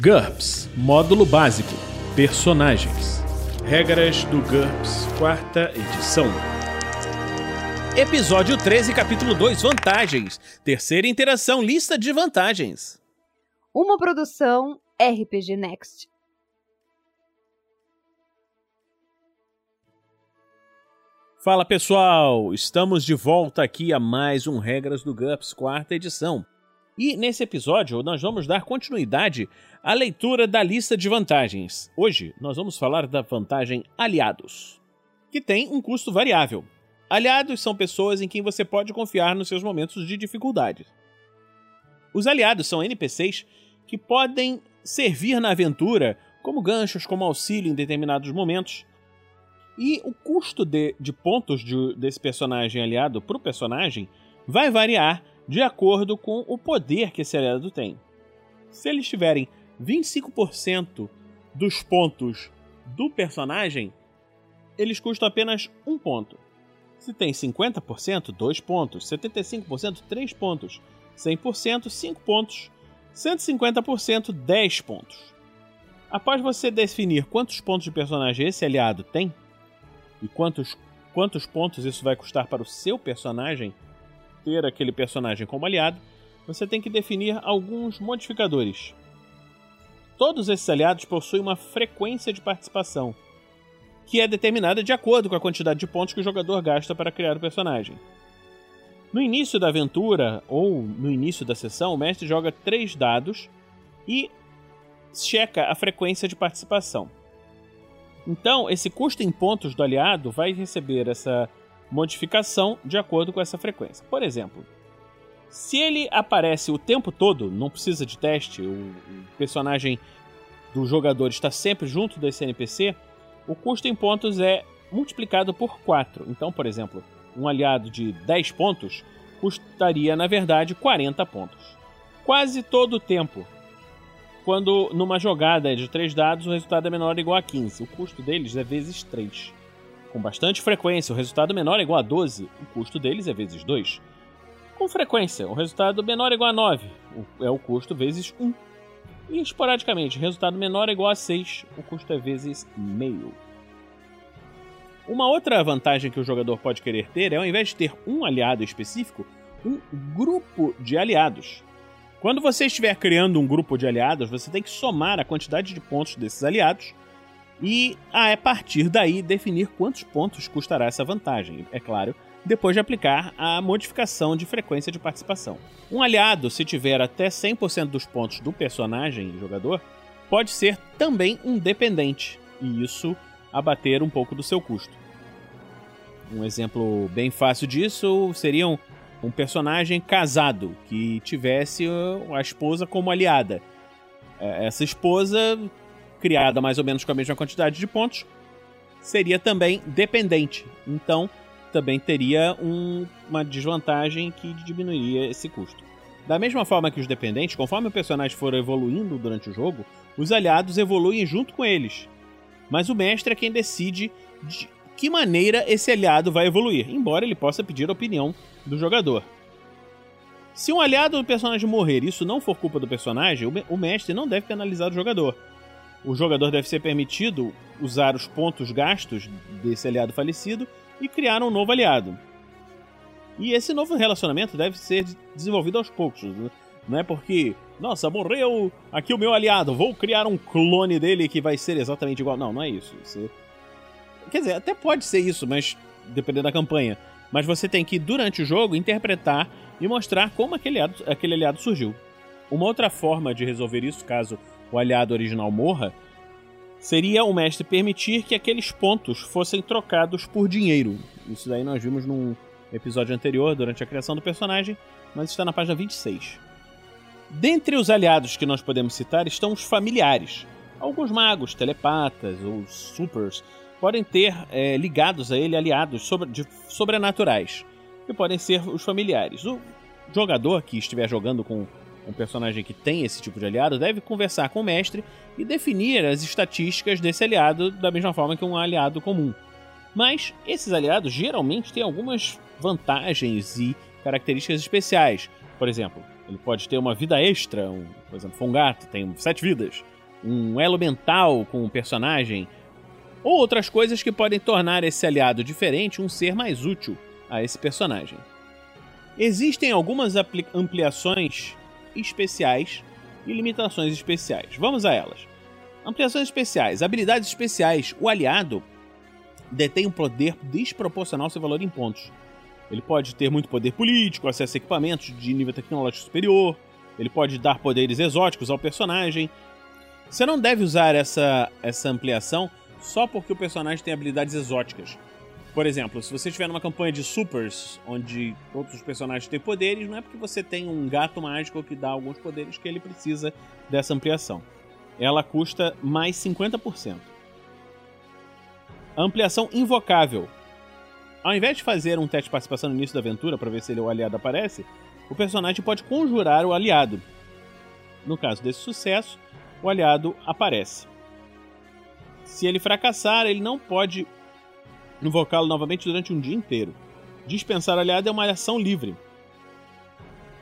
GURPS Módulo Básico Personagens Regras do GURPS, quarta edição. Episódio 13, capítulo 2 Vantagens. Terceira interação, lista de vantagens. Uma produção RPG Next. Fala pessoal, estamos de volta aqui a mais um Regras do GURPS, quarta edição. E nesse episódio nós vamos dar continuidade à leitura da lista de vantagens. Hoje nós vamos falar da vantagem Aliados, que tem um custo variável. Aliados são pessoas em quem você pode confiar nos seus momentos de dificuldade. Os aliados são NPCs que podem servir na aventura como ganchos, como auxílio em determinados momentos. E o custo de, de pontos de, desse personagem aliado para o personagem vai variar de acordo com o poder que esse aliado tem. Se eles tiverem 25% dos pontos do personagem, eles custam apenas um ponto. Se tem 50%, 2 pontos. 75%, 3 pontos. 100%, 5 pontos. 150%, 10 pontos. Após você definir quantos pontos de personagem esse aliado tem e quantos, quantos pontos isso vai custar para o seu personagem, ter aquele personagem como aliado, você tem que definir alguns modificadores. Todos esses aliados possuem uma frequência de participação, que é determinada de acordo com a quantidade de pontos que o jogador gasta para criar o personagem. No início da aventura ou no início da sessão, o mestre joga três dados e checa a frequência de participação. Então, esse custo em pontos do aliado vai receber essa modificação de acordo com essa frequência. Por exemplo, se ele aparece o tempo todo, não precisa de teste, o, personagem do jogador está sempre junto desse NPC, o custo em pontos é multiplicado por 4. Então, por exemplo, um aliado de 10 pontos custaria, na verdade, 40 pontos. Quase todo o tempo. Quando numa jogada de 3 dados o resultado é menor ou igual a 15. O custo deles é vezes 3 com bastante frequência, o resultado menor é igual a 12, o custo deles é vezes 2. Com frequência, o resultado menor é igual a 9, é o custo vezes 1. E esporadicamente, o resultado menor é igual a 6, o custo é vezes meio. Uma outra vantagem que o jogador pode querer ter é, ao invés de ter um aliado específico, um grupo de aliados. Quando você estiver criando um grupo de aliados, você tem que somar a quantidade de pontos desses aliados e a é partir daí definir quantos pontos custará essa vantagem, é claro, depois de aplicar a modificação de frequência de participação. Um aliado, se tiver até 100% dos pontos do personagem jogador, pode ser também um dependente, e isso abater um pouco do seu custo. Um exemplo bem fácil disso seria um, personagem casado que tivesse a esposa como aliada. É, essa esposa criada mais ou menos com a mesma quantidade de pontos, seria também dependente. Então, também teria um, uma desvantagem que diminuiria esse custo. Da mesma forma que os dependentes, conforme o personagem for evoluindo durante o jogo, os aliados evoluem junto com eles. Mas o mestre é quem decide de que maneira esse aliado vai evoluir, embora ele possa pedir a opinião do jogador. Se um aliado do personagem morrer e isso não for culpa do personagem, o mestre não deve penalizar o jogador o jogador deve ser permitido usar os pontos gastos desse aliado falecido e criar um novo aliado. E esse novo relacionamento deve ser desenvolvido aos poucos. Né? Não é porque, nossa, morreu aqui o meu aliado, vou criar um clone dele que vai ser exatamente igual. Não, não é isso. Você... Quer dizer, até pode ser isso, mas dependendo da campanha. Mas você tem que, durante o jogo, interpretar e mostrar como aquele aliado, aquele aliado surgiu. Uma outra forma de resolver isso, caso o aliado original morra, seria o mestre permitir que aqueles pontos fossem trocados por dinheiro. Isso daí nós vimos num episódio anterior, durante a criação do personagem, mas está na página 26. Dentre os aliados que nós podemos citar estão os familiares. Alguns magos, telepatas ou supers podem ter é, ligados a ele aliados sobre, de, sobrenaturais, que podem ser os familiares. O jogador que estiver jogando com um personagem que tem esse tipo de aliado deve conversar com o mestre e definir as estatísticas desse aliado da mesma forma que um aliado comum. Mas esses aliados geralmente têm algumas vantagens e características especiais. Por exemplo, Ele pode ter uma vida extra, um, por exemplo, foi um gato, tem sete vidas. Um elo mental com o um personagem. Ou outras coisas que podem tornar esse aliado diferente um ser mais útil a esse personagem. Existem algumas ampliações especiais e limitações especiais. Vamos a elas. Ampliações especiais. Habilidades especiais. O aliado detém um poder desproporcional ao seu valor em pontos. Ele pode ter muito poder político, acesso a equipamentos de nível tecnológico superior, ele pode dar poderes exóticos ao personagem. Você não deve usar essa, essa ampliação só porque o personagem tem habilidades exóticas. Por exemplo, se você estiver numa campanha de supers, onde todos os personagens têm poderes, não é porque você tem um gato mágico que dá alguns poderes que ele precisa dessa ampliação. Ela custa mais 50%. A ampliação invocável. Ao invés de fazer um teste de participação no início da aventura para ver se ele, o aliado aparece, o personagem pode conjurar o aliado. No caso desse sucesso, o aliado aparece. Se ele fracassar, ele não pode invocá-lo novamente durante um dia inteiro. Dispensar aliado é uma ação livre.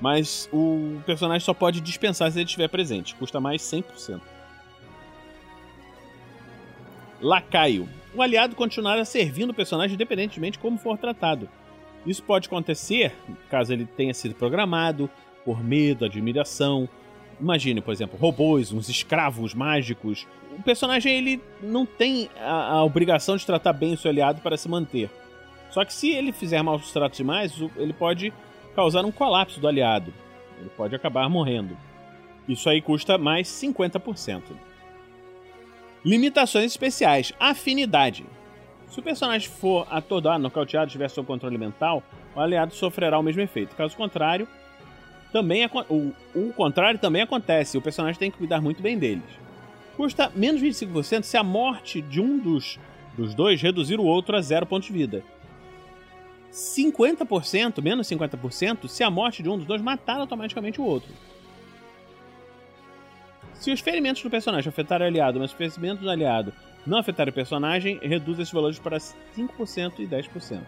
Mas o personagem só pode dispensar se ele estiver presente. Custa mais 100%. Lacaio. O aliado continuará servindo o personagem independentemente de como for tratado. Isso pode acontecer caso ele tenha sido programado por medo, admiração. Imagine, por exemplo, robôs, uns escravos mágicos. O personagem ele não tem a, a obrigação de tratar bem o seu aliado para se manter. Só que se ele fizer maus tratos demais, ele pode causar um colapso do aliado. Ele pode acabar morrendo. Isso aí custa mais 50%. Limitações especiais. Afinidade. Se o personagem for atordoado, nocauteado, tiver sob controle mental, o aliado sofrerá o mesmo efeito. Caso contrário, também o, o contrário também acontece. O personagem tem que cuidar muito bem deles. Custa menos 25% se a morte de um dos, dos dois reduzir o outro a zero pontos de vida. 50%, menos 50%, se a morte de um dos dois matar automaticamente o outro. Se os ferimentos do personagem afetarem o aliado, mas os ferimentos do aliado não afetarem o personagem, reduz esses valores para 5% e 10%.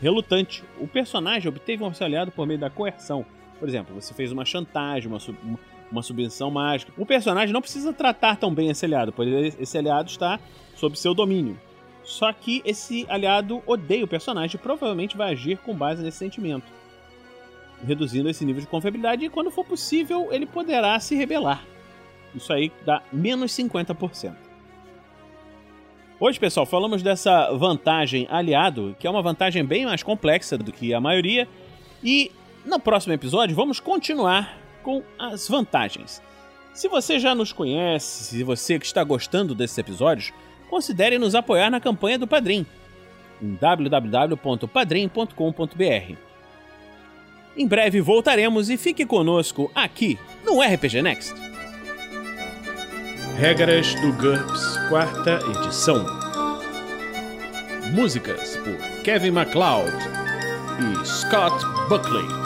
Relutante. O personagem obteve um aliado por meio da coerção. Por exemplo, você fez uma chantagem, uma, sub, uma subvenção mágica. O personagem não precisa tratar tão bem esse aliado, pois esse aliado está sob seu domínio. Só que esse aliado odeia o personagem e provavelmente vai agir com base nesse sentimento, reduzindo esse nível de confiabilidade e, quando for possível, ele poderá se rebelar. Isso aí dá menos 50%. Hoje, pessoal, falamos dessa vantagem aliado, que é uma vantagem bem mais complexa do que a maioria, e no próximo episódio vamos continuar com as vantagens. Se você já nos conhece, se você que está gostando desses episódios, considere nos apoiar na campanha do Padrim em www.padrim.com.br. Em breve voltaremos e fique conosco aqui no RPG Next. Regras do GURPS, quarta edição. Músicas por Kevin MacLeod e Scott Buckley.